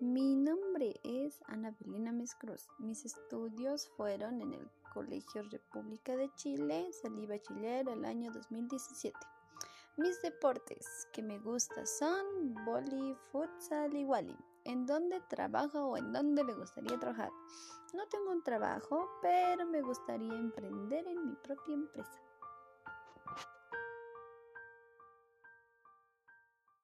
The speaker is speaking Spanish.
Mi nombre es Ana Belina Mescruz. Mis estudios fueron en el Colegio República de Chile, salí bachiller el año 2017. Mis deportes que me gustan son boli, futsal y wally. ¿En dónde trabajo o en dónde me gustaría trabajar? No tengo un trabajo, pero me gustaría emprender en mi propia empresa.